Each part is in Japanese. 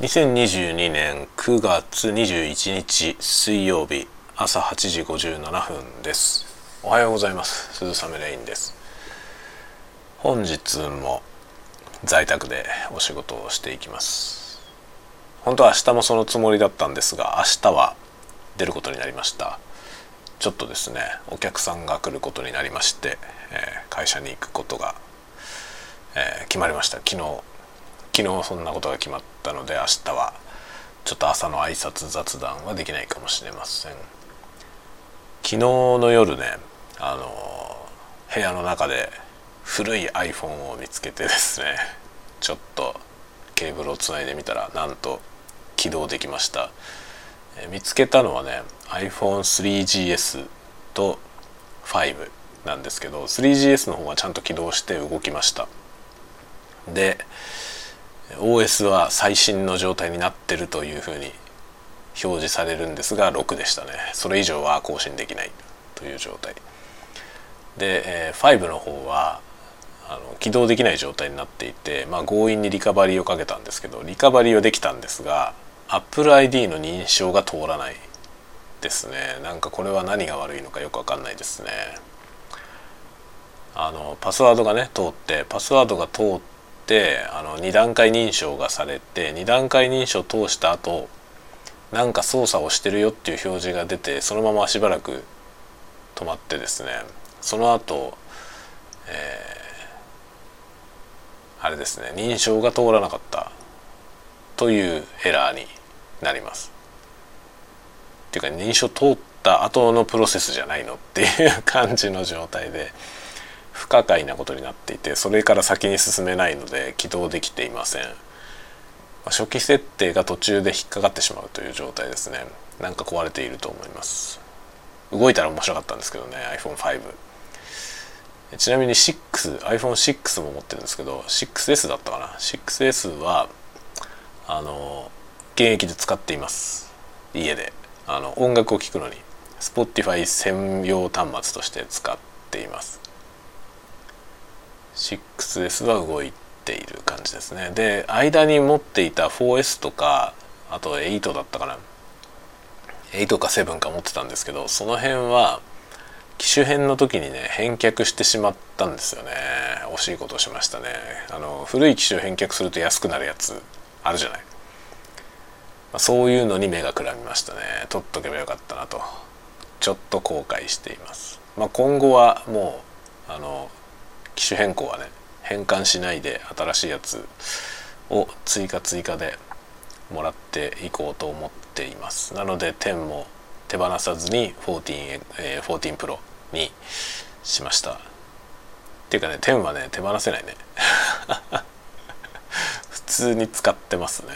2022年9月21日水曜日朝8時57分です。おはようございます。鈴雨レインです。本日も在宅でお仕事をしていきます。本当は明日もそのつもりだったんですが明日は出ることになりました。ちょっとですねお客さんが来ることになりまして、えー、会社に行くことが、えー、決まりました。昨日昨日そんなことが決まったので明日はちょっと朝の挨拶雑談はできないかもしれません。昨日の夜ねあの部屋の中で古い iPhone を見つけてですねちょっとケーブルをつないでみたらなんと起動できました。見つけたのはね iPhone3GS と5なんですけど 3GS の方がちゃんと起動して動きましたで OS は最新の状態になってるというふうに表示されるんですが6でしたね。それ以上は更新できないという状態。で、5の方はあの起動できない状態になっていて、まあ、強引にリカバリーをかけたんですけどリカバリーはできたんですが AppleID の認証が通らないですね。なんかこれは何が悪いのかよく分かんないですね。あのパスワードがね通ってパスワードが通ってってあの2段階認証がされて2段階認証を通した後なんか操作をしてるよっていう表示が出てそのまましばらく止まってですねその後、えー、あれですね認証が通らなかったというエラーになります。っていうか認証通った後のプロセスじゃないのっていう感じの状態で。不可解なことになっていてそれから先に進めないので起動できていません。初期設定が途中で引っかかってしまうという状態ですね。なんか壊れていると思います。動いたら面白かったんですけどね iPhone5 ちなみに 6iPhone6 も持ってるんですけど 6S だったかな。6S はあの現役で使っています。家で。あの音楽を聴くのに。Spotify 専用端末として使っています。6S は動いている感じですね。で間に持っていた 4S とかあと8だったかな。8か7か持ってたんですけどその辺は機種変の時にね返却してしまったんですよね。惜しいことをしましたね。あの古い機種を返却すると安くなるやつあるじゃない、まあ、そういうのに目がくらみましたね。取っとけばよかったなと。ちょっと後悔しています、まあ、今後はもうあの機種変更はね変換しないで新しいやつを追加追加でもらっていこうと思っています。なので10も手放さずに14、えー、14 Pro にしました。っていうかね10はね手放せないね。普通に使ってますね。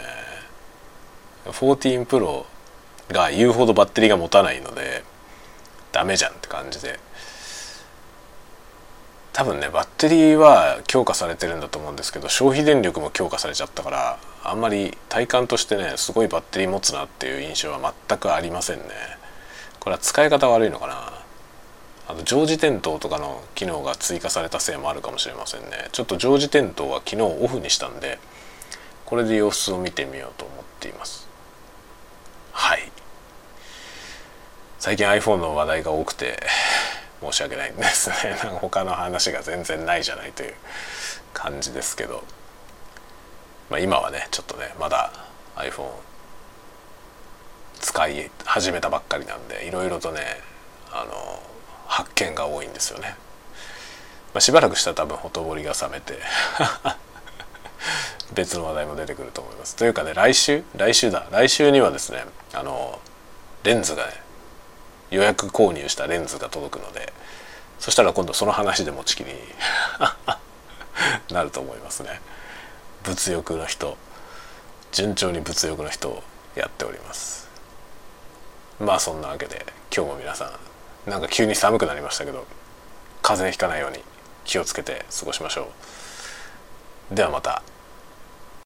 14 Pro が言うほどバッテリーが持たないのでダメじゃんって感じで。多分ねバッテリーは強化されてるんだと思うんですけど消費電力も強化されちゃったからあんまり体感としてねすごいバッテリー持つなっていう印象は全くありませんね。これは使い方悪いのかな？あと常時点灯とかの機能が追加されたせいもあるかもしれませんね。ちょっと常時点灯は昨日オフにしたんでこれで様子を見てみようと思っています。はい。最近 iPhone の話題が多くて申し訳ないですね。なんか他の話が全然ないじゃないという感じですけど、まあ、今はねちょっとねまだ iPhone 使い始めたばっかりなんでいろいろとねあの発見が多いんですよね、まあ、しばらくしたら多分ほとぼりが冷めて 別の話題も出てくると思います。というかね来週来週だ。来週にはですねあのレンズがね予約購入したレンズが届くのでそしたら今度その話で持ちきりになると思いますね。物欲の人順調に物欲の人をやっております。まあそんなわけで今日も皆さんなんか急に寒くなりましたけど風邪ひかないように気をつけて過ごしましょう。ではまた。